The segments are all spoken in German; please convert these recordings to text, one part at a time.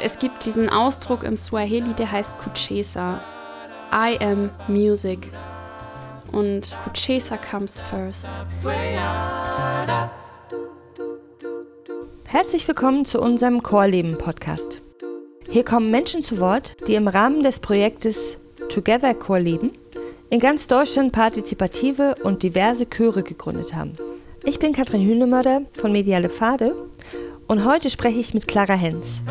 Es gibt diesen Ausdruck im Swahili, der heißt Kuchesa. I am music. Und Kuchesa comes first. Herzlich willkommen zu unserem Chorleben-Podcast. Hier kommen Menschen zu Wort, die im Rahmen des Projektes Together Chorleben in ganz Deutschland partizipative und diverse Chöre gegründet haben. Ich bin Katrin Hühnemörder von Mediale Pfade und heute spreche ich mit Clara Hens.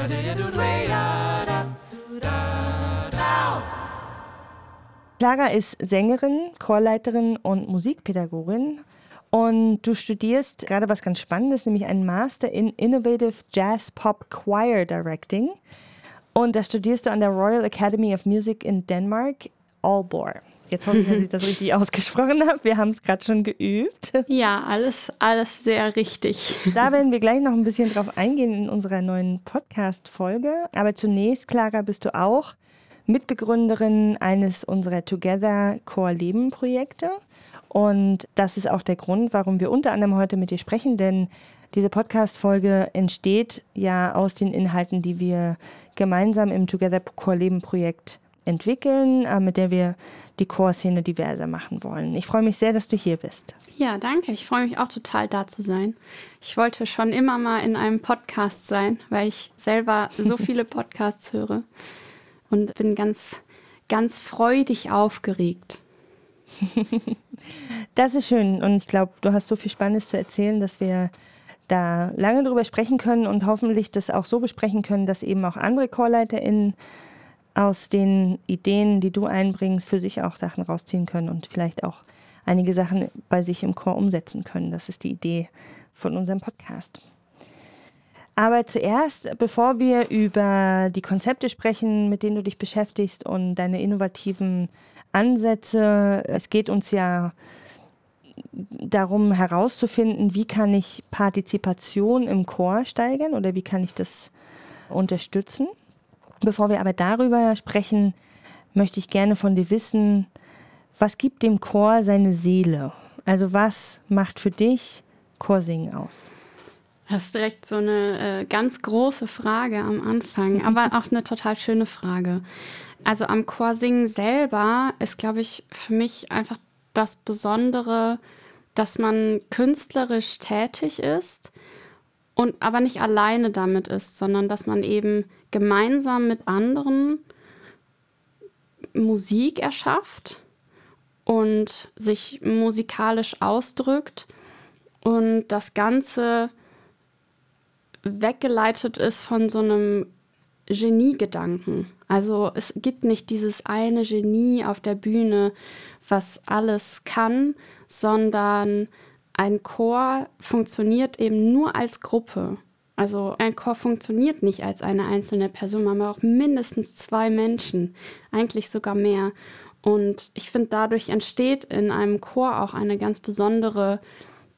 Clara ist Sängerin, Chorleiterin und Musikpädagogin und du studierst gerade was ganz Spannendes, nämlich einen Master in Innovative Jazz Pop Choir Directing. Und da studierst du an der Royal Academy of Music in Denmark, Aalborg. Jetzt hoffe ich, dass ich das richtig ausgesprochen habe. Wir haben es gerade schon geübt. Ja, alles, alles sehr richtig. Da werden wir gleich noch ein bisschen drauf eingehen in unserer neuen Podcast-Folge. Aber zunächst, Clara, bist du auch Mitbegründerin eines unserer Together Core Leben Projekte. Und das ist auch der Grund, warum wir unter anderem heute mit dir sprechen, denn diese Podcast-Folge entsteht ja aus den Inhalten, die wir gemeinsam im Together Core Leben Projekt entwickeln, äh, mit der wir die Chorszene diverser machen wollen. Ich freue mich sehr, dass du hier bist. Ja, danke. Ich freue mich auch total, da zu sein. Ich wollte schon immer mal in einem Podcast sein, weil ich selber so viele Podcasts höre und bin ganz, ganz freudig aufgeregt. das ist schön und ich glaube, du hast so viel Spannendes zu erzählen, dass wir da lange drüber sprechen können und hoffentlich das auch so besprechen können, dass eben auch andere ChorleiterInnen aus den Ideen, die du einbringst, für sich auch Sachen rausziehen können und vielleicht auch einige Sachen bei sich im Chor umsetzen können. Das ist die Idee von unserem Podcast. Aber zuerst, bevor wir über die Konzepte sprechen, mit denen du dich beschäftigst und deine innovativen Ansätze, es geht uns ja darum herauszufinden, wie kann ich Partizipation im Chor steigern oder wie kann ich das unterstützen. Bevor wir aber darüber sprechen, möchte ich gerne von dir wissen, was gibt dem Chor seine Seele? Also was macht für dich Chorsingen aus? Das ist direkt so eine äh, ganz große Frage am Anfang, aber auch eine total schöne Frage. Also am Chorsingen selber ist, glaube ich, für mich einfach das Besondere, dass man künstlerisch tätig ist und aber nicht alleine damit ist, sondern dass man eben gemeinsam mit anderen Musik erschafft und sich musikalisch ausdrückt und das Ganze weggeleitet ist von so einem Geniegedanken. Also es gibt nicht dieses eine Genie auf der Bühne, was alles kann, sondern ein Chor funktioniert eben nur als Gruppe. Also ein Chor funktioniert nicht als eine einzelne Person, man braucht mindestens zwei Menschen, eigentlich sogar mehr. Und ich finde, dadurch entsteht in einem Chor auch eine ganz besondere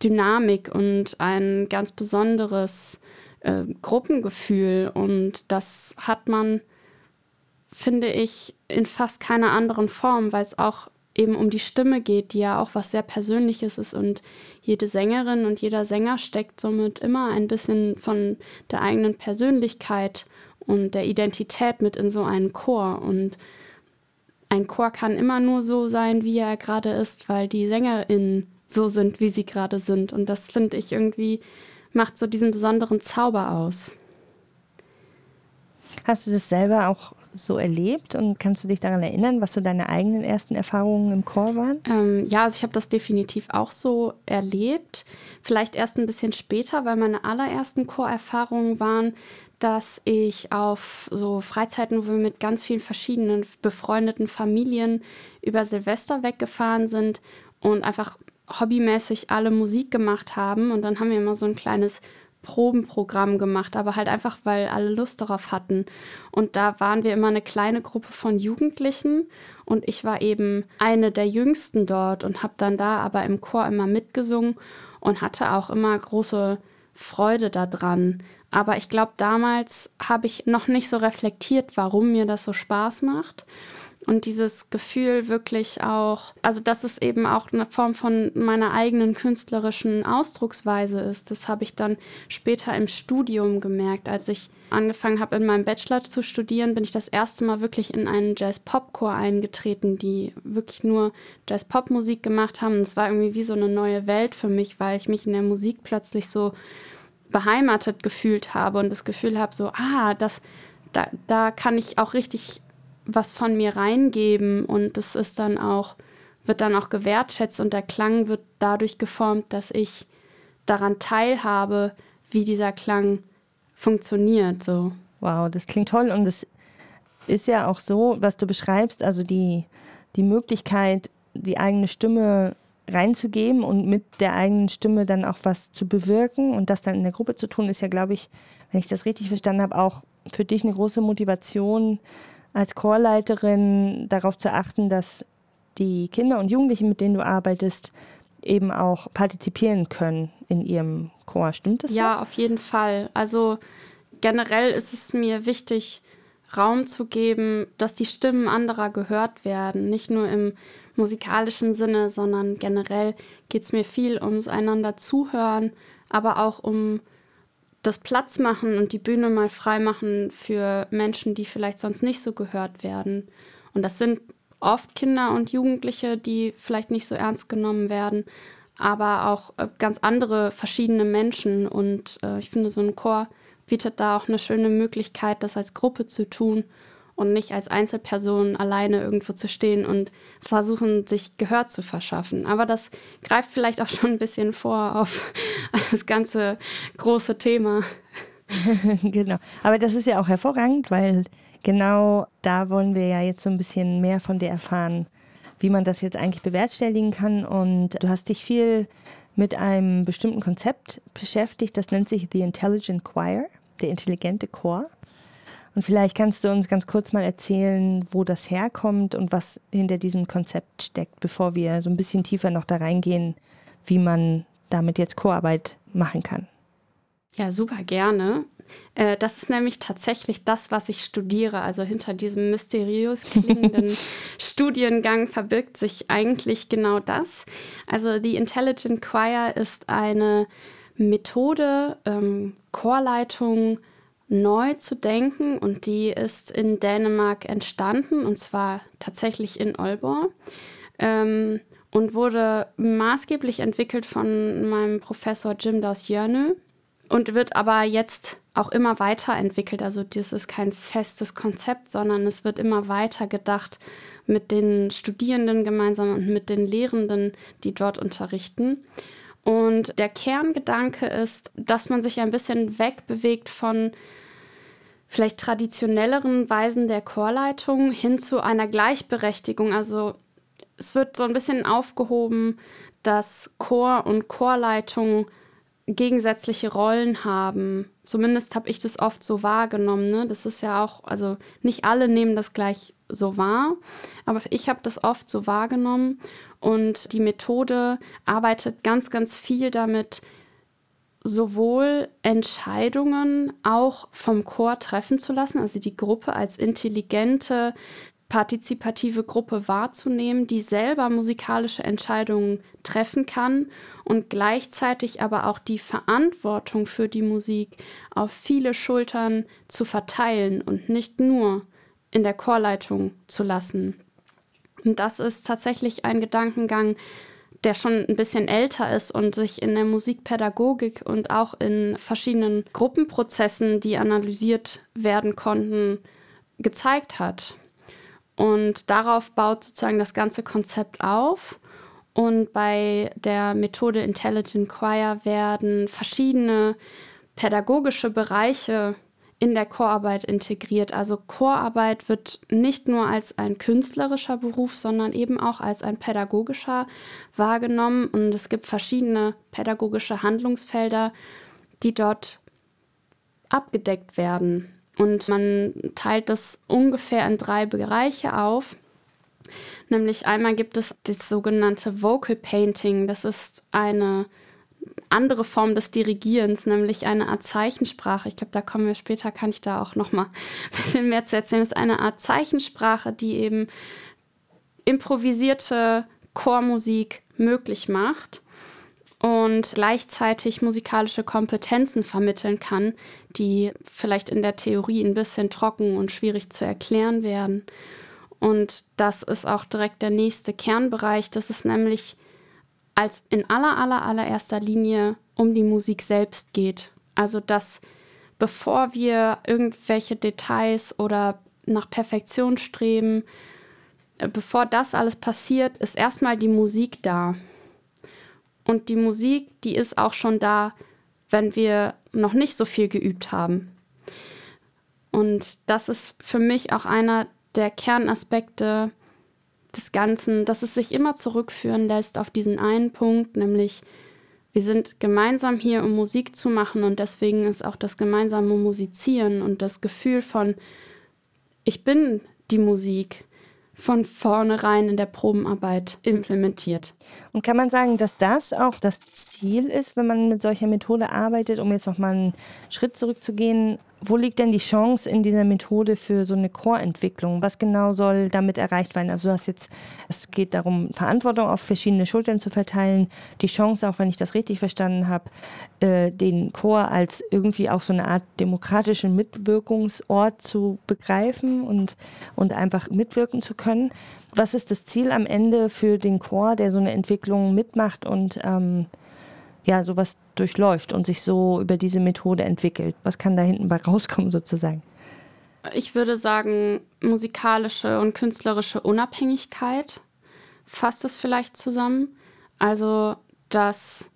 Dynamik und ein ganz besonderes äh, Gruppengefühl. Und das hat man, finde ich, in fast keiner anderen Form, weil es auch eben um die Stimme geht, die ja auch was sehr Persönliches ist und jede Sängerin und jeder Sänger steckt somit immer ein bisschen von der eigenen Persönlichkeit und der Identität mit in so einen Chor und ein Chor kann immer nur so sein, wie er gerade ist, weil die SängerInnen so sind, wie sie gerade sind. Und das finde ich irgendwie, macht so diesen besonderen Zauber aus. Hast du das selber auch so erlebt und kannst du dich daran erinnern, was so deine eigenen ersten Erfahrungen im Chor waren? Ähm, ja, also ich habe das definitiv auch so erlebt. Vielleicht erst ein bisschen später, weil meine allerersten Chorerfahrungen waren, dass ich auf so Freizeiten, wo wir mit ganz vielen verschiedenen befreundeten Familien über Silvester weggefahren sind und einfach hobbymäßig alle Musik gemacht haben. Und dann haben wir immer so ein kleines Probenprogramm gemacht, aber halt einfach, weil alle Lust darauf hatten. Und da waren wir immer eine kleine Gruppe von Jugendlichen und ich war eben eine der Jüngsten dort und habe dann da aber im Chor immer mitgesungen und hatte auch immer große Freude daran. Aber ich glaube, damals habe ich noch nicht so reflektiert, warum mir das so Spaß macht. Und dieses Gefühl wirklich auch, also dass es eben auch eine Form von meiner eigenen künstlerischen Ausdrucksweise ist, das habe ich dann später im Studium gemerkt, als ich angefangen habe, in meinem Bachelor zu studieren, bin ich das erste Mal wirklich in einen Jazz-Pop-Chor eingetreten, die wirklich nur Jazz-Pop-Musik gemacht haben. Und es war irgendwie wie so eine neue Welt für mich, weil ich mich in der Musik plötzlich so beheimatet gefühlt habe und das Gefühl habe, so, ah, das, da, da kann ich auch richtig was von mir reingeben und das ist dann auch, wird dann auch gewertschätzt und der Klang wird dadurch geformt, dass ich daran teilhabe, wie dieser Klang funktioniert. So. Wow, das klingt toll und es ist ja auch so, was du beschreibst, also die, die Möglichkeit, die eigene Stimme reinzugeben und mit der eigenen Stimme dann auch was zu bewirken und das dann in der Gruppe zu tun, ist ja, glaube ich, wenn ich das richtig verstanden habe, auch für dich eine große Motivation als Chorleiterin darauf zu achten, dass die Kinder und Jugendlichen, mit denen du arbeitest, eben auch partizipieren können in ihrem Chor. Stimmt das? Ja, so? auf jeden Fall. Also generell ist es mir wichtig, Raum zu geben, dass die Stimmen anderer gehört werden. Nicht nur im musikalischen Sinne, sondern generell geht es mir viel ums einander zuhören, aber auch um das Platz machen und die Bühne mal frei machen für Menschen, die vielleicht sonst nicht so gehört werden. Und das sind oft Kinder und Jugendliche, die vielleicht nicht so ernst genommen werden, aber auch äh, ganz andere verschiedene Menschen. Und äh, ich finde, so ein Chor bietet da auch eine schöne Möglichkeit, das als Gruppe zu tun und nicht als Einzelperson alleine irgendwo zu stehen und versuchen, sich Gehör zu verschaffen. Aber das greift vielleicht auch schon ein bisschen vor auf das ganze große Thema. genau. Aber das ist ja auch hervorragend, weil genau da wollen wir ja jetzt so ein bisschen mehr von dir erfahren, wie man das jetzt eigentlich bewerkstelligen kann. Und du hast dich viel mit einem bestimmten Konzept beschäftigt, das nennt sich The Intelligent Choir, der intelligente Chor. Und vielleicht kannst du uns ganz kurz mal erzählen, wo das herkommt und was hinter diesem Konzept steckt, bevor wir so ein bisschen tiefer noch da reingehen, wie man damit jetzt Chorarbeit machen kann. Ja, super gerne. Äh, das ist nämlich tatsächlich das, was ich studiere. Also hinter diesem mysteriös klingenden Studiengang verbirgt sich eigentlich genau das. Also The Intelligent Choir ist eine Methode, ähm, Chorleitung neu zu denken und die ist in Dänemark entstanden und zwar tatsächlich in Aalborg ähm, und wurde maßgeblich entwickelt von meinem Professor Jim Daus Jörnö und wird aber jetzt auch immer weiterentwickelt. Also das ist kein festes Konzept, sondern es wird immer weiter gedacht mit den Studierenden gemeinsam und mit den Lehrenden, die dort unterrichten. Und der Kerngedanke ist, dass man sich ein bisschen wegbewegt von vielleicht traditionelleren Weisen der Chorleitung hin zu einer Gleichberechtigung. Also es wird so ein bisschen aufgehoben, dass Chor und Chorleitung gegensätzliche Rollen haben. Zumindest habe ich das oft so wahrgenommen. Ne? Das ist ja auch, also nicht alle nehmen das gleich so wahr, aber ich habe das oft so wahrgenommen und die Methode arbeitet ganz, ganz viel damit, sowohl Entscheidungen auch vom Chor treffen zu lassen, also die Gruppe als intelligente, partizipative Gruppe wahrzunehmen, die selber musikalische Entscheidungen treffen kann und gleichzeitig aber auch die Verantwortung für die Musik auf viele Schultern zu verteilen und nicht nur in der Chorleitung zu lassen. Und das ist tatsächlich ein Gedankengang, der schon ein bisschen älter ist und sich in der Musikpädagogik und auch in verschiedenen Gruppenprozessen, die analysiert werden konnten, gezeigt hat. Und darauf baut sozusagen das ganze Konzept auf. Und bei der Methode Intelligent Choir werden verschiedene pädagogische Bereiche in der Chorarbeit integriert. Also Chorarbeit wird nicht nur als ein künstlerischer Beruf, sondern eben auch als ein pädagogischer wahrgenommen. Und es gibt verschiedene pädagogische Handlungsfelder, die dort abgedeckt werden. Und man teilt das ungefähr in drei Bereiche auf. Nämlich einmal gibt es das sogenannte Vocal Painting. Das ist eine andere Form des Dirigierens, nämlich eine Art Zeichensprache. Ich glaube, da kommen wir später, kann ich da auch noch mal ein bisschen mehr zu erzählen. Das ist eine Art Zeichensprache, die eben improvisierte Chormusik möglich macht und gleichzeitig musikalische Kompetenzen vermitteln kann, die vielleicht in der Theorie ein bisschen trocken und schwierig zu erklären werden. Und das ist auch direkt der nächste Kernbereich. Das ist nämlich als in aller, aller, allererster Linie um die Musik selbst geht. Also, dass bevor wir irgendwelche Details oder nach Perfektion streben, äh, bevor das alles passiert, ist erstmal die Musik da. Und die Musik, die ist auch schon da, wenn wir noch nicht so viel geübt haben. Und das ist für mich auch einer der Kernaspekte des Ganzen, dass es sich immer zurückführen lässt auf diesen einen Punkt, nämlich wir sind gemeinsam hier, um Musik zu machen und deswegen ist auch das gemeinsame Musizieren und das Gefühl von, ich bin die Musik, von vornherein in der Probenarbeit implementiert. Und kann man sagen, dass das auch das Ziel ist, wenn man mit solcher Methode arbeitet, um jetzt nochmal einen Schritt zurückzugehen, wo liegt denn die Chance in dieser Methode für so eine Chorentwicklung? Was genau soll damit erreicht werden? Also du hast jetzt, es geht darum, Verantwortung auf verschiedene Schultern zu verteilen. Die Chance, auch wenn ich das richtig verstanden habe, äh, den Chor als irgendwie auch so eine Art demokratischen Mitwirkungsort zu begreifen und, und einfach mitwirken zu können. Was ist das Ziel am Ende für den Chor, der so eine Entwicklung mitmacht und ähm, ja, sowas durchläuft und sich so über diese Methode entwickelt? Was kann da hinten bei rauskommen sozusagen? Ich würde sagen, musikalische und künstlerische Unabhängigkeit fasst es vielleicht zusammen. Also, dass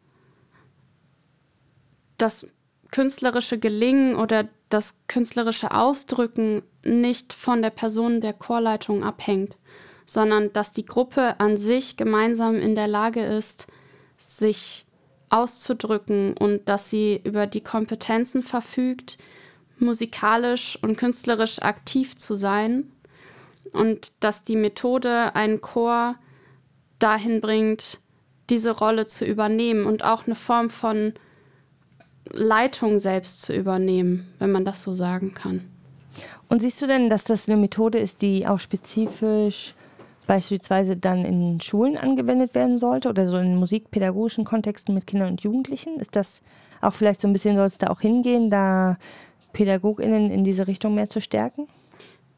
das künstlerische Gelingen oder das künstlerische Ausdrücken nicht von der Person der Chorleitung abhängt, sondern dass die Gruppe an sich gemeinsam in der Lage ist, sich auszudrücken und dass sie über die Kompetenzen verfügt, musikalisch und künstlerisch aktiv zu sein und dass die Methode einen Chor dahin bringt, diese Rolle zu übernehmen und auch eine Form von Leitung selbst zu übernehmen, wenn man das so sagen kann. Und siehst du denn, dass das eine Methode ist, die auch spezifisch beispielsweise dann in Schulen angewendet werden sollte oder so in musikpädagogischen Kontexten mit Kindern und Jugendlichen? Ist das auch vielleicht so ein bisschen, soll es da auch hingehen, da PädagogInnen in diese Richtung mehr zu stärken?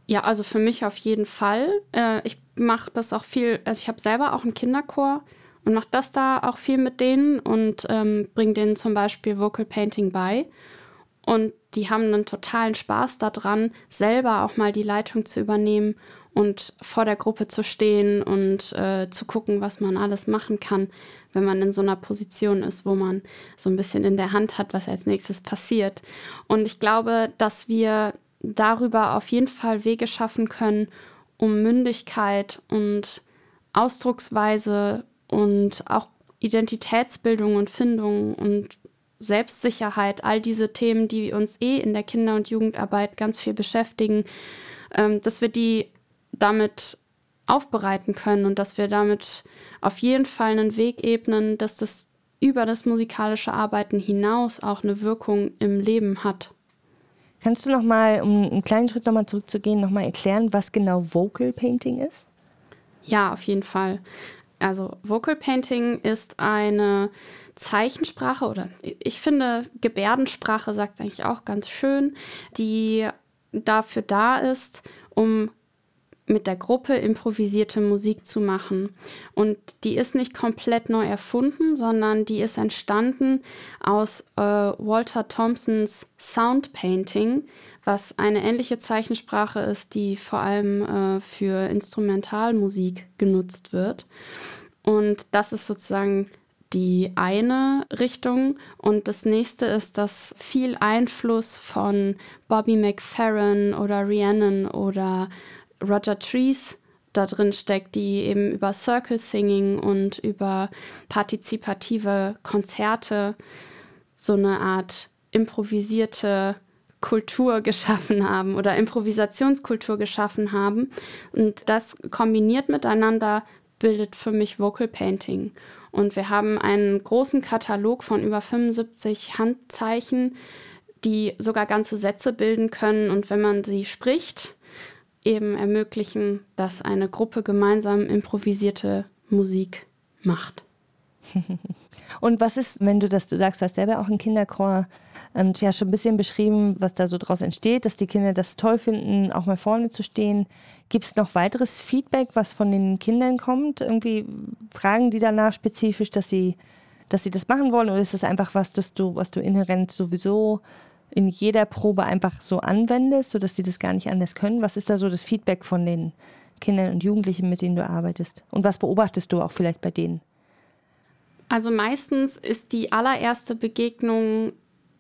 Ja, also für mich auf jeden Fall. Äh, ich mache das auch viel, also ich habe selber auch einen Kinderchor und mache das da auch viel mit denen und ähm, bringe denen zum Beispiel Vocal Painting bei. Und die haben einen totalen Spaß daran, selber auch mal die Leitung zu übernehmen und vor der Gruppe zu stehen und äh, zu gucken, was man alles machen kann, wenn man in so einer Position ist, wo man so ein bisschen in der Hand hat, was als nächstes passiert. Und ich glaube, dass wir darüber auf jeden Fall Wege schaffen können, um Mündigkeit und Ausdrucksweise und auch Identitätsbildung und Findung und Selbstsicherheit, all diese Themen, die uns eh in der Kinder- und Jugendarbeit ganz viel beschäftigen, ähm, dass wir die damit aufbereiten können und dass wir damit auf jeden Fall einen Weg ebnen, dass das über das musikalische Arbeiten hinaus auch eine Wirkung im Leben hat. Kannst du noch mal, um einen kleinen Schritt noch mal zurückzugehen, noch mal erklären, was genau Vocal Painting ist? Ja, auf jeden Fall. Also Vocal Painting ist eine Zeichensprache oder ich finde Gebärdensprache sagt eigentlich auch ganz schön, die dafür da ist, um mit der Gruppe improvisierte Musik zu machen. Und die ist nicht komplett neu erfunden, sondern die ist entstanden aus äh, Walter Thompsons Sound Painting, was eine ähnliche Zeichensprache ist, die vor allem äh, für Instrumentalmusik genutzt wird. Und das ist sozusagen die eine Richtung. Und das nächste ist, dass viel Einfluss von Bobby McFerrin oder Rhiannon oder Roger Trees da drin steckt, die eben über Circle Singing und über partizipative Konzerte so eine Art improvisierte Kultur geschaffen haben oder Improvisationskultur geschaffen haben. Und das kombiniert miteinander bildet für mich Vocal Painting. Und wir haben einen großen Katalog von über 75 Handzeichen, die sogar ganze Sätze bilden können. Und wenn man sie spricht, eben ermöglichen, dass eine Gruppe gemeinsam improvisierte Musik macht. Und was ist, wenn du das, du sagst, du hast selber auch einen Kinderchor, ähm, ja schon ein bisschen beschrieben, was da so draus entsteht, dass die Kinder das toll finden, auch mal vorne zu stehen. Gibt es noch weiteres Feedback, was von den Kindern kommt? Irgendwie fragen die danach spezifisch, dass sie, dass sie das machen wollen? Oder ist das einfach was, das du, was du inhärent sowieso in jeder Probe einfach so anwendest, sodass sie das gar nicht anders können? Was ist da so das Feedback von den Kindern und Jugendlichen, mit denen du arbeitest? Und was beobachtest du auch vielleicht bei denen? Also meistens ist die allererste Begegnung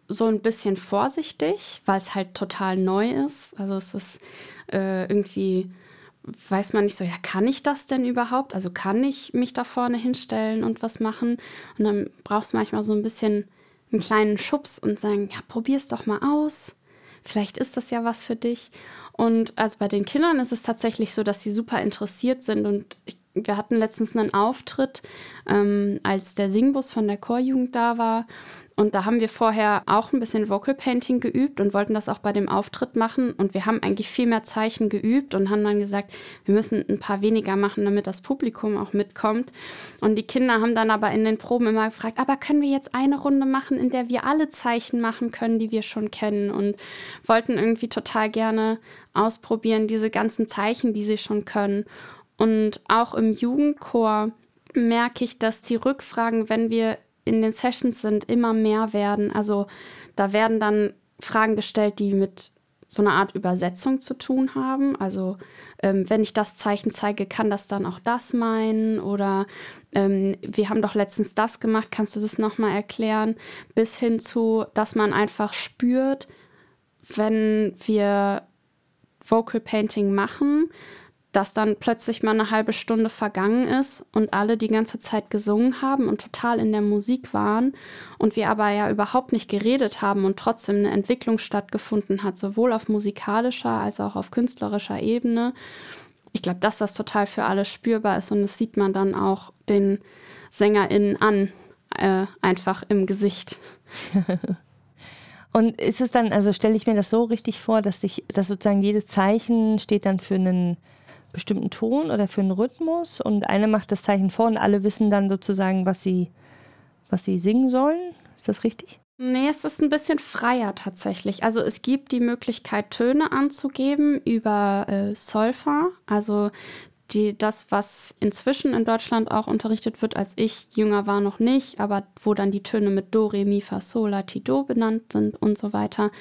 so ein bisschen vorsichtig, weil es halt total neu ist. Also es ist äh, irgendwie, weiß man nicht so, ja, kann ich das denn überhaupt? Also kann ich mich da vorne hinstellen und was machen? Und dann brauchst du manchmal so ein bisschen einen kleinen Schubs und sagen, ja, es doch mal aus. Vielleicht ist das ja was für dich. Und also bei den Kindern ist es tatsächlich so, dass sie super interessiert sind und ich wir hatten letztens einen Auftritt, ähm, als der Singbus von der Chorjugend da war. Und da haben wir vorher auch ein bisschen Vocal Painting geübt und wollten das auch bei dem Auftritt machen. Und wir haben eigentlich viel mehr Zeichen geübt und haben dann gesagt, wir müssen ein paar weniger machen, damit das Publikum auch mitkommt. Und die Kinder haben dann aber in den Proben immer gefragt, aber können wir jetzt eine Runde machen, in der wir alle Zeichen machen können, die wir schon kennen? Und wollten irgendwie total gerne ausprobieren, diese ganzen Zeichen, die sie schon können. Und auch im Jugendchor merke ich, dass die Rückfragen, wenn wir in den Sessions sind, immer mehr werden. Also da werden dann Fragen gestellt, die mit so einer Art Übersetzung zu tun haben. Also ähm, wenn ich das Zeichen zeige, kann das dann auch das meinen? Oder ähm, wir haben doch letztens das gemacht, kannst du das nochmal erklären? Bis hin zu, dass man einfach spürt, wenn wir Vocal Painting machen, dass dann plötzlich mal eine halbe Stunde vergangen ist und alle die ganze Zeit gesungen haben und total in der Musik waren und wir aber ja überhaupt nicht geredet haben und trotzdem eine Entwicklung stattgefunden hat, sowohl auf musikalischer als auch auf künstlerischer Ebene. Ich glaube, dass das total für alle spürbar ist und das sieht man dann auch den SängerInnen an, äh, einfach im Gesicht. Und ist es dann, also stelle ich mir das so richtig vor, dass sich, dass sozusagen jedes Zeichen steht dann für einen bestimmten Ton oder für einen Rhythmus und eine macht das Zeichen vor und alle wissen dann sozusagen, was sie, was sie singen sollen. Ist das richtig? Nee, es ist ein bisschen freier tatsächlich. Also es gibt die Möglichkeit, Töne anzugeben über äh, Solfa. Also die, das, was inzwischen in Deutschland auch unterrichtet wird, als ich jünger war, noch nicht, aber wo dann die Töne mit Do, Re, Mi, Fa, Sol, La, Ti, Do benannt sind und so weiter.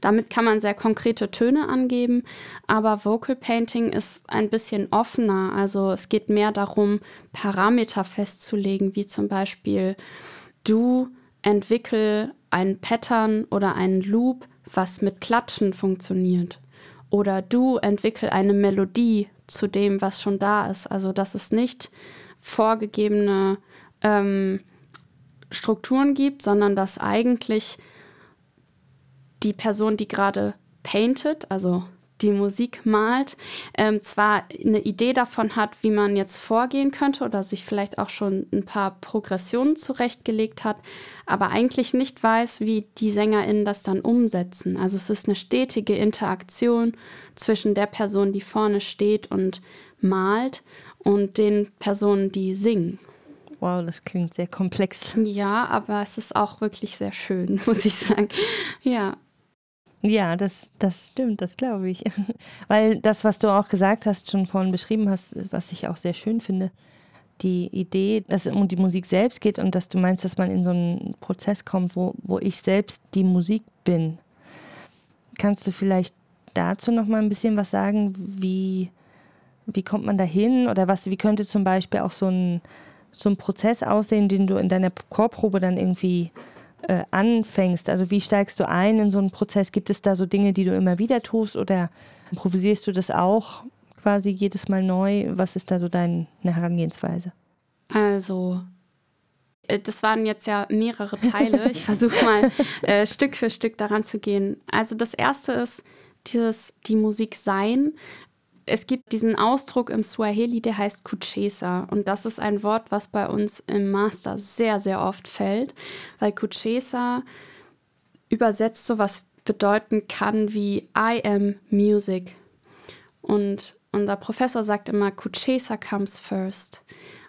Damit kann man sehr konkrete Töne angeben, aber Vocal Painting ist ein bisschen offener. Also es geht mehr darum, Parameter festzulegen, wie zum Beispiel du entwickel ein Pattern oder einen Loop, was mit Klatschen funktioniert. Oder du entwickel eine Melodie, zu dem, was schon da ist. Also dass es nicht vorgegebene ähm, Strukturen gibt, sondern dass eigentlich die Person, die gerade paintet, also die Musik malt, ähm, zwar eine Idee davon hat, wie man jetzt vorgehen könnte oder sich vielleicht auch schon ein paar Progressionen zurechtgelegt hat, aber eigentlich nicht weiß, wie die SängerInnen das dann umsetzen. Also es ist eine stetige Interaktion zwischen der Person, die vorne steht und malt und den Personen, die singen. Wow, das klingt sehr komplex. Ja, aber es ist auch wirklich sehr schön, muss ich sagen. Ja. Ja, das, das stimmt, das glaube ich. Weil das, was du auch gesagt hast, schon vorhin beschrieben hast, was ich auch sehr schön finde, die Idee, dass es um die Musik selbst geht und dass du meinst, dass man in so einen Prozess kommt, wo, wo ich selbst die Musik bin. Kannst du vielleicht dazu noch mal ein bisschen was sagen? Wie, wie kommt man da hin? Oder was, wie könnte zum Beispiel auch so ein, so ein Prozess aussehen, den du in deiner Chorprobe dann irgendwie äh, anfängst? Also wie steigst du ein in so einen Prozess? Gibt es da so Dinge, die du immer wieder tust oder improvisierst du das auch quasi jedes Mal neu? Was ist da so deine Herangehensweise? Also äh, das waren jetzt ja mehrere Teile. Ich versuche mal äh, Stück für Stück daran zu gehen. Also das erste ist dieses die Musik sein es gibt diesen Ausdruck im Swahili, der heißt Kuchesa. Und das ist ein Wort, was bei uns im Master sehr, sehr oft fällt, weil Kuchesa übersetzt so was bedeuten kann wie I am Music. Und unser Professor sagt immer, Kuchesa comes first.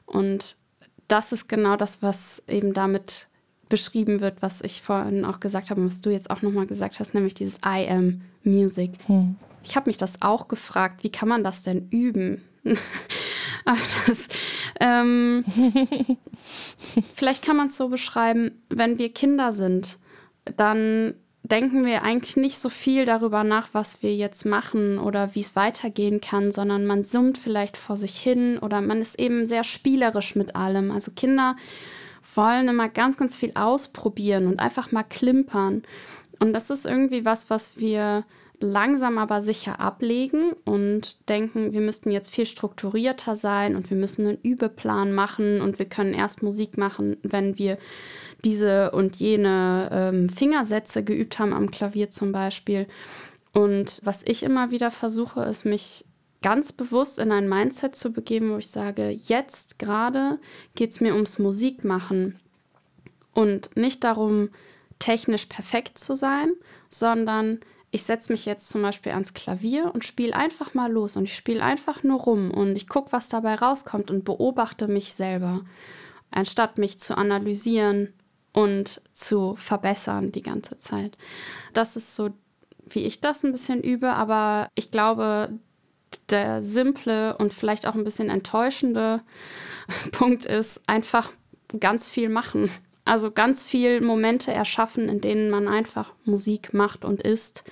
Und das ist genau das, was eben damit beschrieben wird, was ich vorhin auch gesagt habe und was du jetzt auch nochmal gesagt hast, nämlich dieses I am Music. Hm. Ich habe mich das auch gefragt, wie kann man das denn üben? das, ähm, vielleicht kann man es so beschreiben, wenn wir Kinder sind, dann denken wir eigentlich nicht so viel darüber nach, was wir jetzt machen oder wie es weitergehen kann, sondern man summt vielleicht vor sich hin oder man ist eben sehr spielerisch mit allem. Also Kinder wollen immer ganz, ganz viel ausprobieren und einfach mal klimpern. Und das ist irgendwie was, was wir langsam aber sicher ablegen und denken, wir müssten jetzt viel strukturierter sein und wir müssen einen Übeplan machen und wir können erst Musik machen, wenn wir diese und jene ähm, Fingersätze geübt haben am Klavier zum Beispiel. Und was ich immer wieder versuche, ist mich ganz bewusst in ein Mindset zu begeben, wo ich sage, jetzt gerade geht es mir ums Musikmachen und nicht darum, technisch perfekt zu sein, sondern ich setze mich jetzt zum Beispiel ans Klavier und spiele einfach mal los und ich spiele einfach nur rum und ich gucke, was dabei rauskommt und beobachte mich selber, anstatt mich zu analysieren und zu verbessern die ganze Zeit. Das ist so, wie ich das ein bisschen übe, aber ich glaube, der simple und vielleicht auch ein bisschen enttäuschende Punkt ist einfach ganz viel machen. Also ganz viel Momente erschaffen, in denen man einfach Musik macht und isst.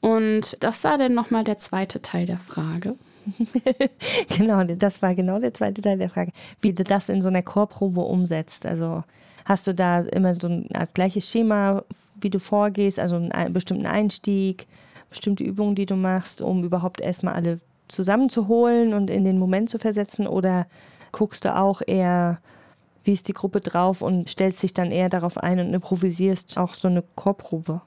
Und das war dann nochmal der zweite Teil der Frage. genau, das war genau der zweite Teil der Frage. Wie du das in so einer Chorprobe umsetzt. Also hast du da immer so ein gleiches Schema, wie du vorgehst, also einen bestimmten Einstieg, bestimmte Übungen, die du machst, um überhaupt erstmal alle zusammenzuholen und in den Moment zu versetzen? Oder guckst du auch eher wie ist die Gruppe drauf und stellst dich dann eher darauf ein und improvisierst auch so eine Chorprobe?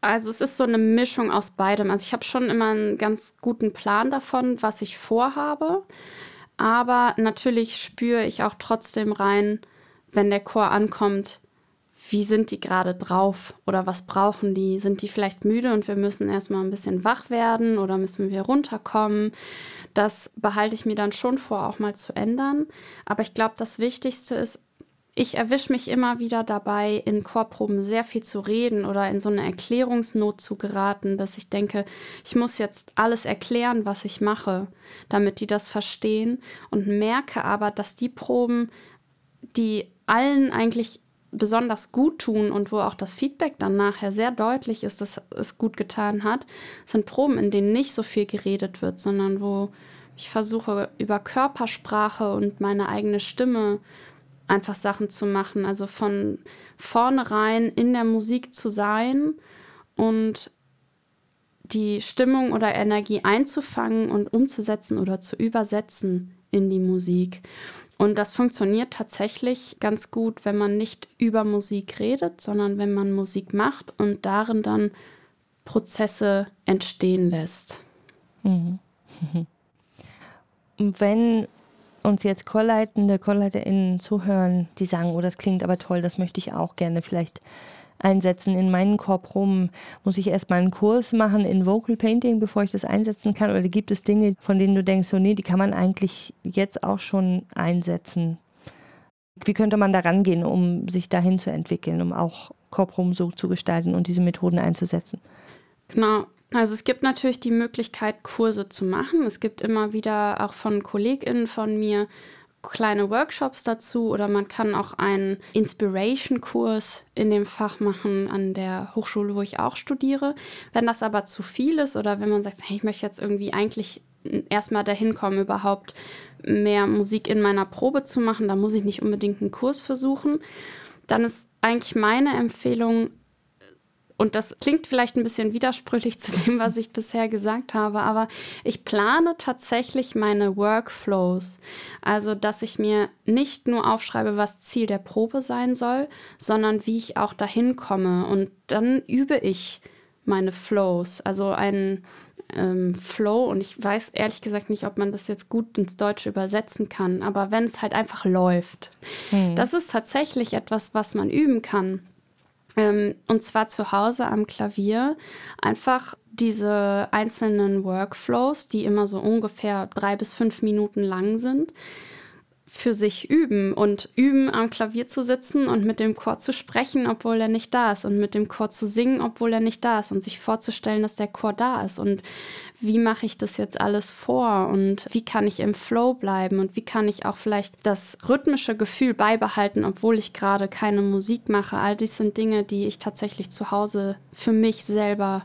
Also es ist so eine Mischung aus beidem. Also ich habe schon immer einen ganz guten Plan davon, was ich vorhabe. Aber natürlich spüre ich auch trotzdem rein, wenn der Chor ankommt, wie sind die gerade drauf oder was brauchen die? Sind die vielleicht müde und wir müssen erstmal ein bisschen wach werden oder müssen wir runterkommen? Das behalte ich mir dann schon vor, auch mal zu ändern. Aber ich glaube, das Wichtigste ist, ich erwische mich immer wieder dabei, in Chorproben sehr viel zu reden oder in so eine Erklärungsnot zu geraten, dass ich denke, ich muss jetzt alles erklären, was ich mache, damit die das verstehen und merke aber, dass die Proben, die allen eigentlich besonders gut tun und wo auch das Feedback dann nachher sehr deutlich ist, dass es gut getan hat, sind Proben, in denen nicht so viel geredet wird, sondern wo ich versuche über Körpersprache und meine eigene Stimme einfach Sachen zu machen. Also von vornherein in der Musik zu sein und die Stimmung oder Energie einzufangen und umzusetzen oder zu übersetzen in die Musik. Und das funktioniert tatsächlich ganz gut, wenn man nicht über Musik redet, sondern wenn man Musik macht und darin dann Prozesse entstehen lässt. Mhm. Wenn uns jetzt Chorleitende, ChorleiterInnen zuhören, die sagen, oh, das klingt aber toll, das möchte ich auch gerne vielleicht einsetzen in meinen Korb rum? Muss ich erstmal einen Kurs machen in Vocal Painting, bevor ich das einsetzen kann? Oder gibt es Dinge, von denen du denkst, so, nee, die kann man eigentlich jetzt auch schon einsetzen? Wie könnte man da rangehen, um sich dahin zu entwickeln, um auch Korprum so zu gestalten und diese Methoden einzusetzen? Genau. Also es gibt natürlich die Möglichkeit, Kurse zu machen. Es gibt immer wieder auch von KollegInnen von mir kleine Workshops dazu oder man kann auch einen Inspiration-Kurs in dem Fach machen an der Hochschule, wo ich auch studiere. Wenn das aber zu viel ist oder wenn man sagt, hey, ich möchte jetzt irgendwie eigentlich erstmal dahin kommen, überhaupt mehr Musik in meiner Probe zu machen, da muss ich nicht unbedingt einen Kurs versuchen, dann ist eigentlich meine Empfehlung, und das klingt vielleicht ein bisschen widersprüchlich zu dem, was ich bisher gesagt habe, aber ich plane tatsächlich meine Workflows. Also, dass ich mir nicht nur aufschreibe, was Ziel der Probe sein soll, sondern wie ich auch dahin komme. Und dann übe ich meine Flows. Also einen ähm, Flow. Und ich weiß ehrlich gesagt nicht, ob man das jetzt gut ins Deutsche übersetzen kann. Aber wenn es halt einfach läuft. Hm. Das ist tatsächlich etwas, was man üben kann. Ähm, und zwar zu Hause am Klavier. Einfach diese einzelnen Workflows, die immer so ungefähr drei bis fünf Minuten lang sind, für sich üben und üben, am Klavier zu sitzen und mit dem Chor zu sprechen, obwohl er nicht da ist und mit dem Chor zu singen, obwohl er nicht da ist und sich vorzustellen, dass der Chor da ist und wie mache ich das jetzt alles vor und wie kann ich im Flow bleiben und wie kann ich auch vielleicht das rhythmische Gefühl beibehalten, obwohl ich gerade keine Musik mache. All dies sind Dinge, die ich tatsächlich zu Hause für mich selber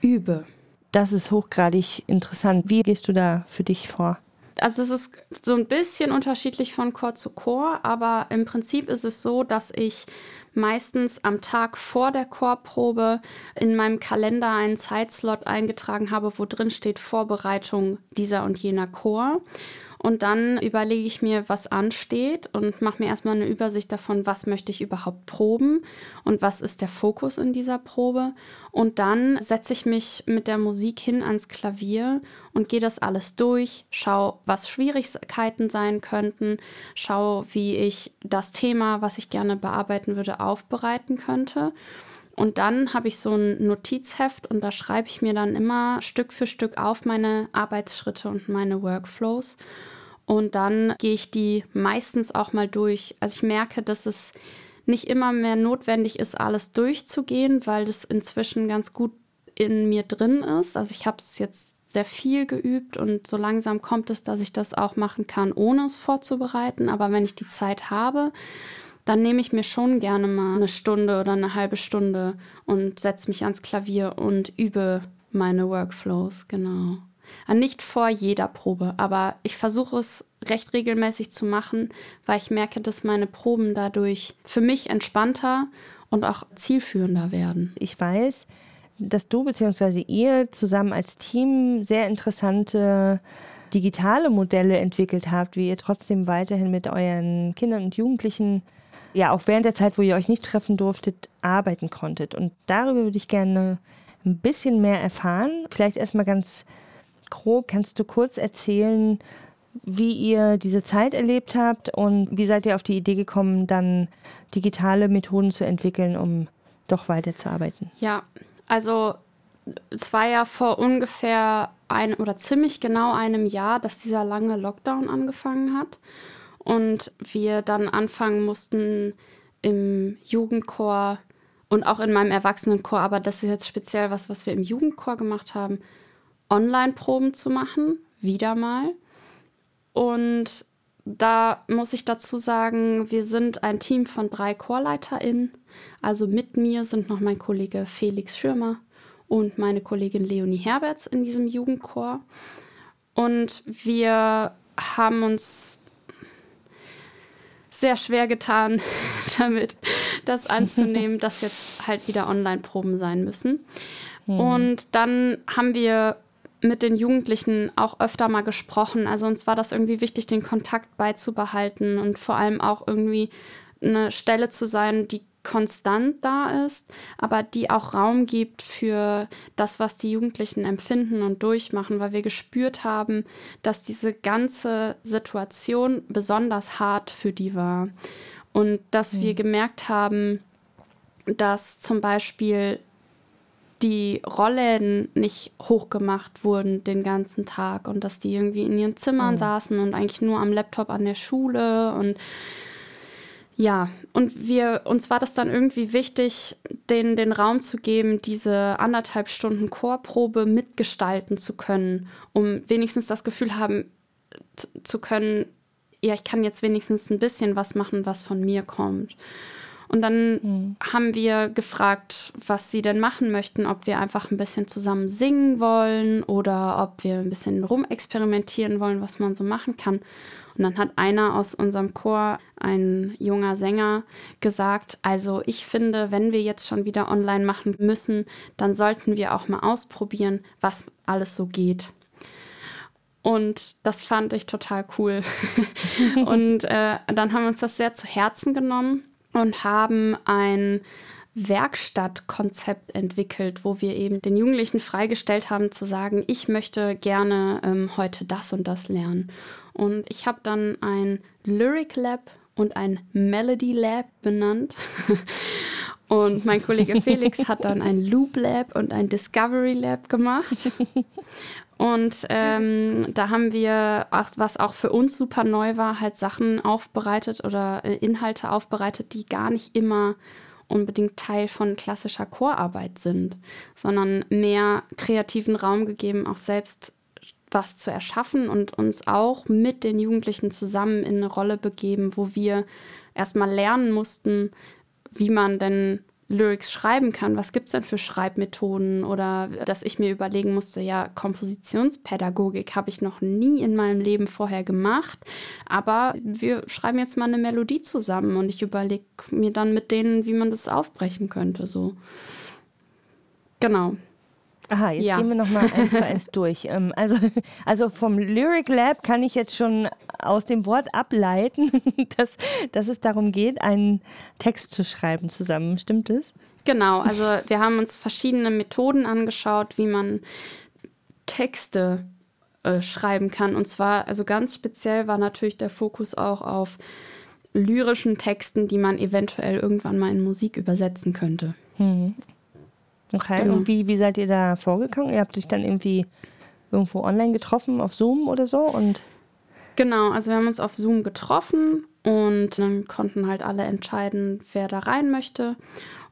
übe. Das ist hochgradig interessant. Wie gehst du da für dich vor? Also es ist so ein bisschen unterschiedlich von Chor zu Chor, aber im Prinzip ist es so, dass ich meistens am Tag vor der Chorprobe in meinem Kalender einen Zeitslot eingetragen habe, wo drin steht Vorbereitung dieser und jener Chor. Und dann überlege ich mir, was ansteht und mache mir erstmal eine Übersicht davon, was möchte ich überhaupt proben und was ist der Fokus in dieser Probe. Und dann setze ich mich mit der Musik hin ans Klavier und gehe das alles durch, schaue, was Schwierigkeiten sein könnten, schaue, wie ich das Thema, was ich gerne bearbeiten würde, aufbereiten könnte. Und dann habe ich so ein Notizheft und da schreibe ich mir dann immer Stück für Stück auf meine Arbeitsschritte und meine Workflows. Und dann gehe ich die meistens auch mal durch. Also ich merke, dass es nicht immer mehr notwendig ist, alles durchzugehen, weil das inzwischen ganz gut in mir drin ist. Also ich habe es jetzt sehr viel geübt und so langsam kommt es, dass ich das auch machen kann, ohne es vorzubereiten. Aber wenn ich die Zeit habe, dann nehme ich mir schon gerne mal eine Stunde oder eine halbe Stunde und setze mich ans Klavier und übe meine Workflows, genau. Nicht vor jeder Probe, aber ich versuche es recht regelmäßig zu machen, weil ich merke, dass meine Proben dadurch für mich entspannter und auch zielführender werden. Ich weiß, dass du bzw. ihr zusammen als Team sehr interessante digitale Modelle entwickelt habt, wie ihr trotzdem weiterhin mit euren Kindern und Jugendlichen, ja auch während der Zeit, wo ihr euch nicht treffen durftet, arbeiten konntet. Und darüber würde ich gerne ein bisschen mehr erfahren. Vielleicht erstmal ganz grob, kannst du kurz erzählen, wie ihr diese Zeit erlebt habt und wie seid ihr auf die Idee gekommen, dann digitale Methoden zu entwickeln, um doch weiterzuarbeiten? Ja, also es war ja vor ungefähr ein oder ziemlich genau einem Jahr, dass dieser lange Lockdown angefangen hat und wir dann anfangen mussten im Jugendchor und auch in meinem Erwachsenenchor, aber das ist jetzt speziell was, was wir im Jugendchor gemacht haben, Online-Proben zu machen, wieder mal. Und da muss ich dazu sagen, wir sind ein Team von drei ChorleiterInnen. Also mit mir sind noch mein Kollege Felix Schirmer und meine Kollegin Leonie Herberts in diesem Jugendchor. Und wir haben uns sehr schwer getan, damit das anzunehmen, dass jetzt halt wieder Online-Proben sein müssen. Hm. Und dann haben wir mit den Jugendlichen auch öfter mal gesprochen. Also uns war das irgendwie wichtig, den Kontakt beizubehalten und vor allem auch irgendwie eine Stelle zu sein, die konstant da ist, aber die auch Raum gibt für das, was die Jugendlichen empfinden und durchmachen, weil wir gespürt haben, dass diese ganze Situation besonders hart für die war und dass mhm. wir gemerkt haben, dass zum Beispiel die Rollen nicht hochgemacht wurden den ganzen Tag und dass die irgendwie in ihren Zimmern oh. saßen und eigentlich nur am Laptop an der Schule und ja, und wir, uns war das dann irgendwie wichtig, denen den Raum zu geben, diese anderthalb Stunden Chorprobe mitgestalten zu können, um wenigstens das Gefühl haben zu können, ja, ich kann jetzt wenigstens ein bisschen was machen, was von mir kommt. Und dann mhm. haben wir gefragt, was sie denn machen möchten, ob wir einfach ein bisschen zusammen singen wollen oder ob wir ein bisschen rumexperimentieren wollen, was man so machen kann. Und dann hat einer aus unserem Chor, ein junger Sänger, gesagt, also ich finde, wenn wir jetzt schon wieder online machen müssen, dann sollten wir auch mal ausprobieren, was alles so geht. Und das fand ich total cool. und äh, dann haben wir uns das sehr zu Herzen genommen und haben ein Werkstattkonzept entwickelt, wo wir eben den Jugendlichen freigestellt haben zu sagen, ich möchte gerne ähm, heute das und das lernen. Und ich habe dann ein Lyric Lab und ein Melody Lab benannt. Und mein Kollege Felix hat dann ein Loop Lab und ein Discovery Lab gemacht. Und ähm, da haben wir, was auch für uns super neu war, halt Sachen aufbereitet oder äh, Inhalte aufbereitet, die gar nicht immer unbedingt Teil von klassischer Chorarbeit sind, sondern mehr kreativen Raum gegeben, auch selbst was zu erschaffen und uns auch mit den Jugendlichen zusammen in eine Rolle begeben, wo wir erstmal lernen mussten, wie man denn Lyrics schreiben kann. Was gibt es denn für Schreibmethoden? Oder dass ich mir überlegen musste, ja, Kompositionspädagogik habe ich noch nie in meinem Leben vorher gemacht. Aber wir schreiben jetzt mal eine Melodie zusammen und ich überlege mir dann mit denen, wie man das aufbrechen könnte. So. Genau. Aha, jetzt ja. gehen wir nochmal eins zu eins durch. Ähm, also, also vom Lyric Lab kann ich jetzt schon aus dem Wort ableiten, dass, dass es darum geht, einen Text zu schreiben zusammen. Stimmt das? Genau, also wir haben uns verschiedene Methoden angeschaut, wie man Texte äh, schreiben kann. Und zwar, also ganz speziell war natürlich der Fokus auch auf lyrischen Texten, die man eventuell irgendwann mal in Musik übersetzen könnte. Hm. Okay, genau. und wie, wie seid ihr da vorgegangen? Ihr habt euch dann irgendwie irgendwo online getroffen, auf Zoom oder so? Und genau, also wir haben uns auf Zoom getroffen und dann konnten halt alle entscheiden, wer da rein möchte.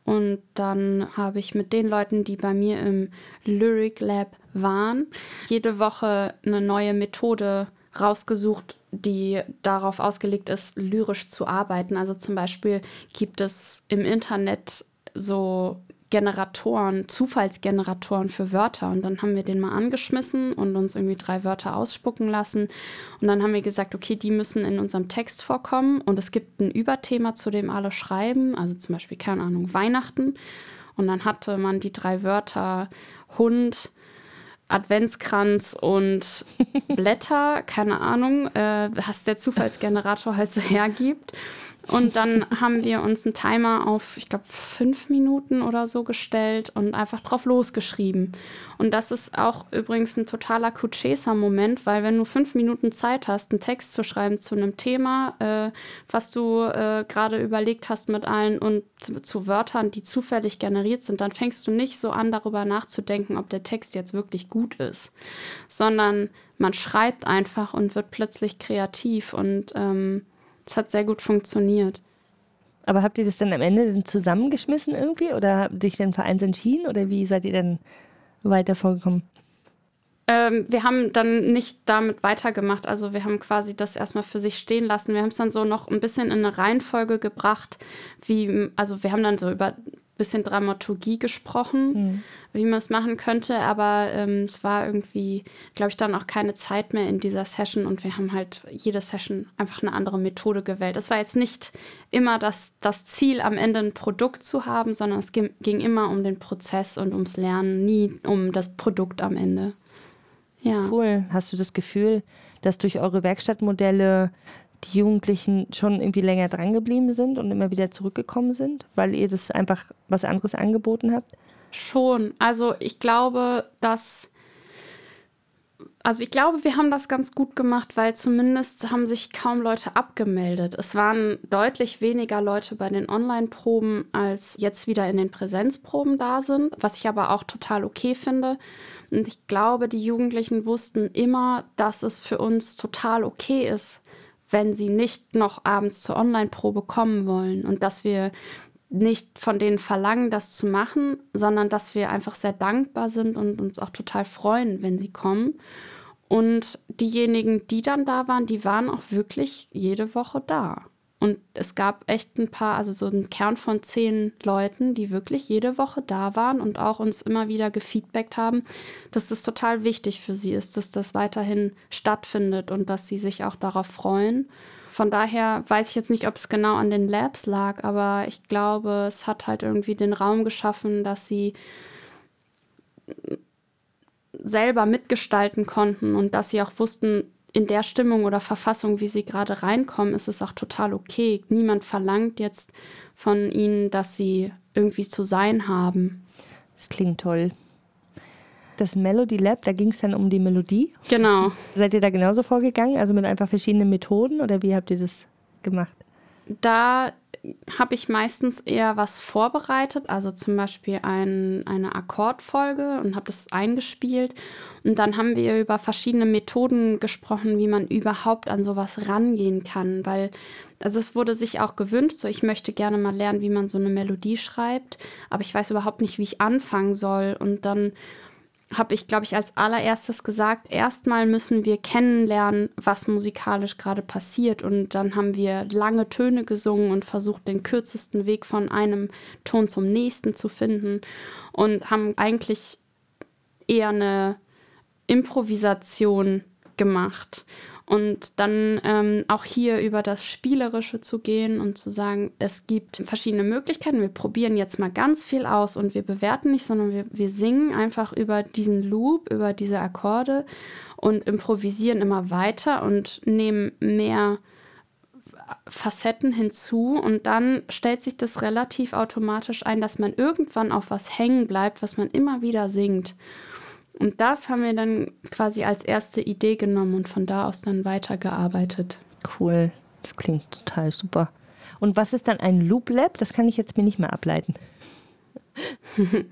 Und dann habe ich mit den Leuten, die bei mir im Lyric Lab waren, jede Woche eine neue Methode rausgesucht, die darauf ausgelegt ist, lyrisch zu arbeiten. Also zum Beispiel gibt es im Internet so Generatoren, Zufallsgeneratoren für Wörter. Und dann haben wir den mal angeschmissen und uns irgendwie drei Wörter ausspucken lassen. Und dann haben wir gesagt, okay, die müssen in unserem Text vorkommen. Und es gibt ein Überthema, zu dem alle schreiben. Also zum Beispiel, keine Ahnung, Weihnachten. Und dann hatte man die drei Wörter Hund, Adventskranz und Blätter, keine Ahnung, äh, was der Zufallsgenerator halt so hergibt. Und dann haben wir uns einen Timer auf, ich glaube, fünf Minuten oder so gestellt und einfach drauf losgeschrieben. Und das ist auch übrigens ein totaler Kuchesa-Moment, weil wenn du fünf Minuten Zeit hast, einen Text zu schreiben zu einem Thema, äh, was du äh, gerade überlegt hast mit allen und zu, zu Wörtern, die zufällig generiert sind, dann fängst du nicht so an, darüber nachzudenken, ob der Text jetzt wirklich gut ist, sondern man schreibt einfach und wird plötzlich kreativ und ähm, es hat sehr gut funktioniert. Aber habt ihr das dann am Ende zusammengeschmissen irgendwie oder habt ihr dich dann für eins entschieden oder wie seid ihr dann weiter vorgekommen? Ähm, wir haben dann nicht damit weitergemacht. Also wir haben quasi das erstmal für sich stehen lassen. Wir haben es dann so noch ein bisschen in eine Reihenfolge gebracht, wie, also wir haben dann so über bisschen Dramaturgie gesprochen, mhm. wie man es machen könnte, aber ähm, es war irgendwie, glaube ich, dann auch keine Zeit mehr in dieser Session und wir haben halt jede Session einfach eine andere Methode gewählt. Es war jetzt nicht immer das, das Ziel, am Ende ein Produkt zu haben, sondern es ging, ging immer um den Prozess und ums Lernen, nie um das Produkt am Ende. Ja. Cool. Hast du das Gefühl, dass durch eure Werkstattmodelle die Jugendlichen schon irgendwie länger drangeblieben sind und immer wieder zurückgekommen sind, weil ihr das einfach was anderes angeboten habt? Schon. Also ich glaube, dass. Also ich glaube, wir haben das ganz gut gemacht, weil zumindest haben sich kaum Leute abgemeldet. Es waren deutlich weniger Leute bei den Online-Proben, als jetzt wieder in den Präsenzproben da sind, was ich aber auch total okay finde. Und ich glaube, die Jugendlichen wussten immer, dass es für uns total okay ist, wenn sie nicht noch abends zur Online-Probe kommen wollen und dass wir nicht von denen verlangen, das zu machen, sondern dass wir einfach sehr dankbar sind und uns auch total freuen, wenn sie kommen. Und diejenigen, die dann da waren, die waren auch wirklich jede Woche da. Und es gab echt ein paar, also so einen Kern von zehn Leuten, die wirklich jede Woche da waren und auch uns immer wieder gefeedbackt haben, dass das total wichtig für sie ist, dass das weiterhin stattfindet und dass sie sich auch darauf freuen. Von daher weiß ich jetzt nicht, ob es genau an den Labs lag, aber ich glaube, es hat halt irgendwie den Raum geschaffen, dass sie selber mitgestalten konnten und dass sie auch wussten, in der Stimmung oder Verfassung, wie sie gerade reinkommen, ist es auch total okay. Niemand verlangt jetzt von ihnen, dass sie irgendwie zu sein haben. Das klingt toll. Das Melody Lab, da ging es dann um die Melodie. Genau. Seid ihr da genauso vorgegangen? Also mit einfach verschiedenen Methoden oder wie habt ihr das gemacht? Da habe ich meistens eher was vorbereitet, also zum Beispiel ein, eine Akkordfolge und habe das eingespielt. Und dann haben wir über verschiedene Methoden gesprochen, wie man überhaupt an sowas rangehen kann, weil also es wurde sich auch gewünscht, so ich möchte gerne mal lernen, wie man so eine Melodie schreibt, aber ich weiß überhaupt nicht, wie ich anfangen soll. Und dann habe ich, glaube ich, als allererstes gesagt, erstmal müssen wir kennenlernen, was musikalisch gerade passiert. Und dann haben wir lange Töne gesungen und versucht, den kürzesten Weg von einem Ton zum nächsten zu finden. Und haben eigentlich eher eine Improvisation gemacht. Und dann ähm, auch hier über das Spielerische zu gehen und zu sagen, es gibt verschiedene Möglichkeiten. Wir probieren jetzt mal ganz viel aus und wir bewerten nicht, sondern wir, wir singen einfach über diesen Loop, über diese Akkorde und improvisieren immer weiter und nehmen mehr Facetten hinzu und dann stellt sich das relativ automatisch ein, dass man irgendwann auf was hängen bleibt, was man immer wieder singt. Und das haben wir dann quasi als erste Idee genommen und von da aus dann weitergearbeitet. Cool, das klingt total super. Und was ist dann ein Loop Lab? Das kann ich jetzt mir nicht mehr ableiten.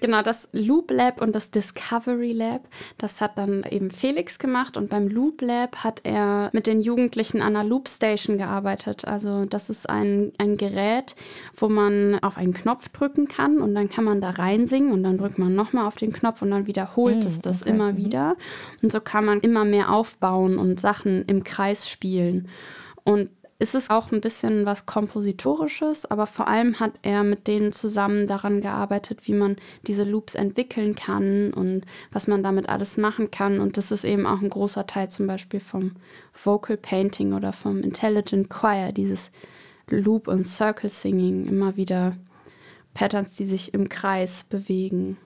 genau, das Loop Lab und das Discovery Lab, das hat dann eben Felix gemacht und beim Loop Lab hat er mit den Jugendlichen an einer Loop Station gearbeitet. Also das ist ein, ein Gerät, wo man auf einen Knopf drücken kann und dann kann man da reinsingen und dann drückt man nochmal auf den Knopf und dann wiederholt mm, es das okay. immer mhm. wieder. Und so kann man immer mehr aufbauen und Sachen im Kreis spielen. Und ist es auch ein bisschen was Kompositorisches, aber vor allem hat er mit denen zusammen daran gearbeitet, wie man diese Loops entwickeln kann und was man damit alles machen kann. Und das ist eben auch ein großer Teil zum Beispiel vom Vocal Painting oder vom Intelligent Choir, dieses Loop und Circle Singing, immer wieder Patterns, die sich im Kreis bewegen.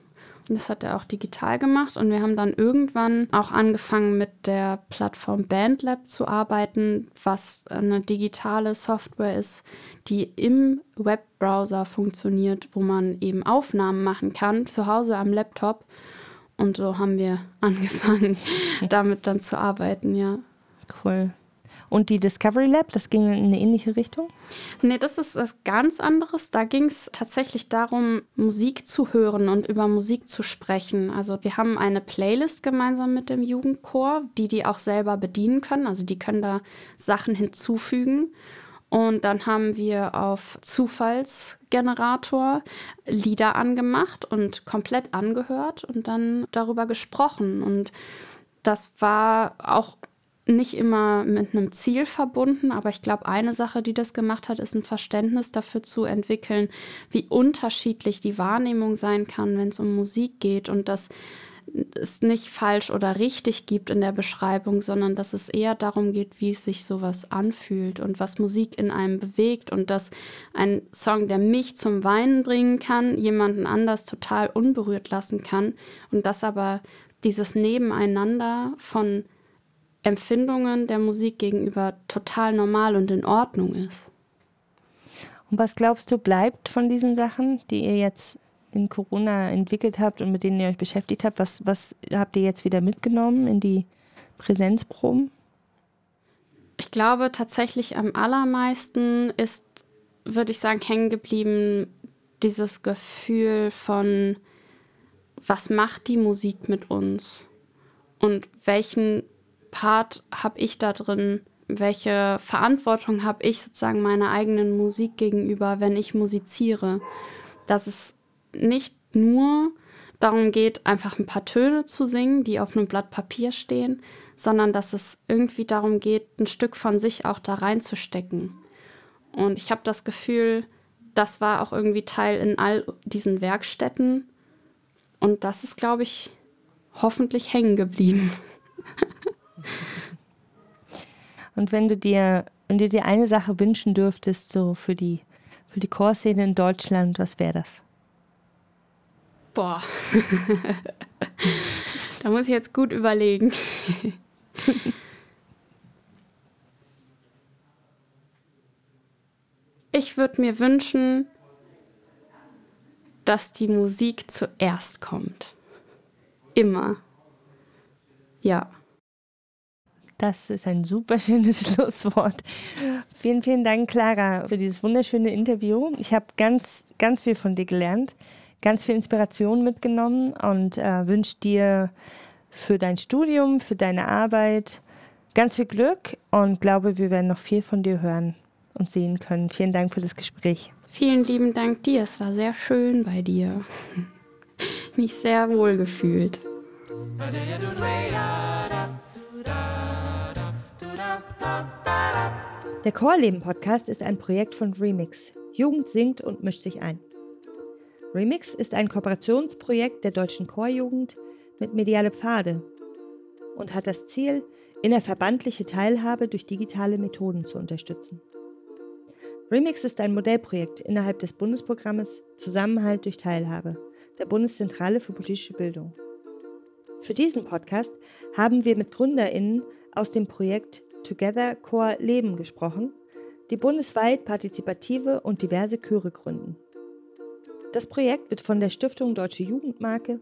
Das hat er auch digital gemacht und wir haben dann irgendwann auch angefangen mit der Plattform BandLab zu arbeiten, was eine digitale Software ist, die im Webbrowser funktioniert, wo man eben Aufnahmen machen kann, zu Hause am Laptop. Und so haben wir angefangen, damit dann zu arbeiten, ja. Cool. Und die Discovery Lab, das ging in eine ähnliche Richtung? Nee, das ist was ganz anderes. Da ging es tatsächlich darum, Musik zu hören und über Musik zu sprechen. Also wir haben eine Playlist gemeinsam mit dem Jugendchor, die die auch selber bedienen können. Also die können da Sachen hinzufügen. Und dann haben wir auf Zufallsgenerator Lieder angemacht und komplett angehört und dann darüber gesprochen. Und das war auch nicht immer mit einem Ziel verbunden, aber ich glaube, eine Sache, die das gemacht hat, ist ein Verständnis dafür zu entwickeln, wie unterschiedlich die Wahrnehmung sein kann, wenn es um Musik geht und dass es nicht falsch oder richtig gibt in der Beschreibung, sondern dass es eher darum geht, wie es sich sowas anfühlt und was Musik in einem bewegt und dass ein Song, der mich zum Weinen bringen kann, jemanden anders total unberührt lassen kann und dass aber dieses Nebeneinander von Empfindungen der Musik gegenüber total normal und in Ordnung ist. Und was glaubst du, bleibt von diesen Sachen, die ihr jetzt in Corona entwickelt habt und mit denen ihr euch beschäftigt habt? Was, was habt ihr jetzt wieder mitgenommen in die Präsenzproben? Ich glaube tatsächlich am allermeisten ist, würde ich sagen, hängen geblieben dieses Gefühl von, was macht die Musik mit uns? Und welchen Part habe ich da drin? Welche Verantwortung habe ich sozusagen meiner eigenen Musik gegenüber, wenn ich musiziere? Dass es nicht nur darum geht, einfach ein paar Töne zu singen, die auf einem Blatt Papier stehen, sondern dass es irgendwie darum geht, ein Stück von sich auch da reinzustecken. Und ich habe das Gefühl, das war auch irgendwie Teil in all diesen Werkstätten. Und das ist, glaube ich, hoffentlich hängen geblieben. Und wenn du dir, wenn du dir eine Sache wünschen dürftest, so für die, für die Chorszene in Deutschland, was wäre das? Boah. da muss ich jetzt gut überlegen. ich würde mir wünschen, dass die Musik zuerst kommt. Immer. Ja. Das ist ein super schönes Schlusswort. Vielen, vielen Dank, Clara, für dieses wunderschöne Interview. Ich habe ganz, ganz viel von dir gelernt, ganz viel Inspiration mitgenommen und äh, wünsche dir für dein Studium, für deine Arbeit ganz viel Glück und glaube, wir werden noch viel von dir hören und sehen können. Vielen Dank für das Gespräch. Vielen lieben Dank dir. Es war sehr schön bei dir. Mich sehr wohl gefühlt. Der Chorleben-Podcast ist ein Projekt von Remix. Jugend singt und mischt sich ein. Remix ist ein Kooperationsprojekt der deutschen Chorjugend mit Mediale Pfade und hat das Ziel, innerverbandliche Teilhabe durch digitale Methoden zu unterstützen. Remix ist ein Modellprojekt innerhalb des Bundesprogrammes Zusammenhalt durch Teilhabe der Bundeszentrale für politische Bildung. Für diesen Podcast haben wir mit GründerInnen aus dem Projekt Together Core Leben gesprochen, die bundesweit partizipative und diverse Chöre gründen. Das Projekt wird von der Stiftung Deutsche Jugendmarke,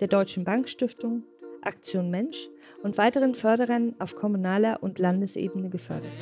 der Deutschen Bankstiftung, Aktion Mensch und weiteren Förderern auf kommunaler und Landesebene gefördert.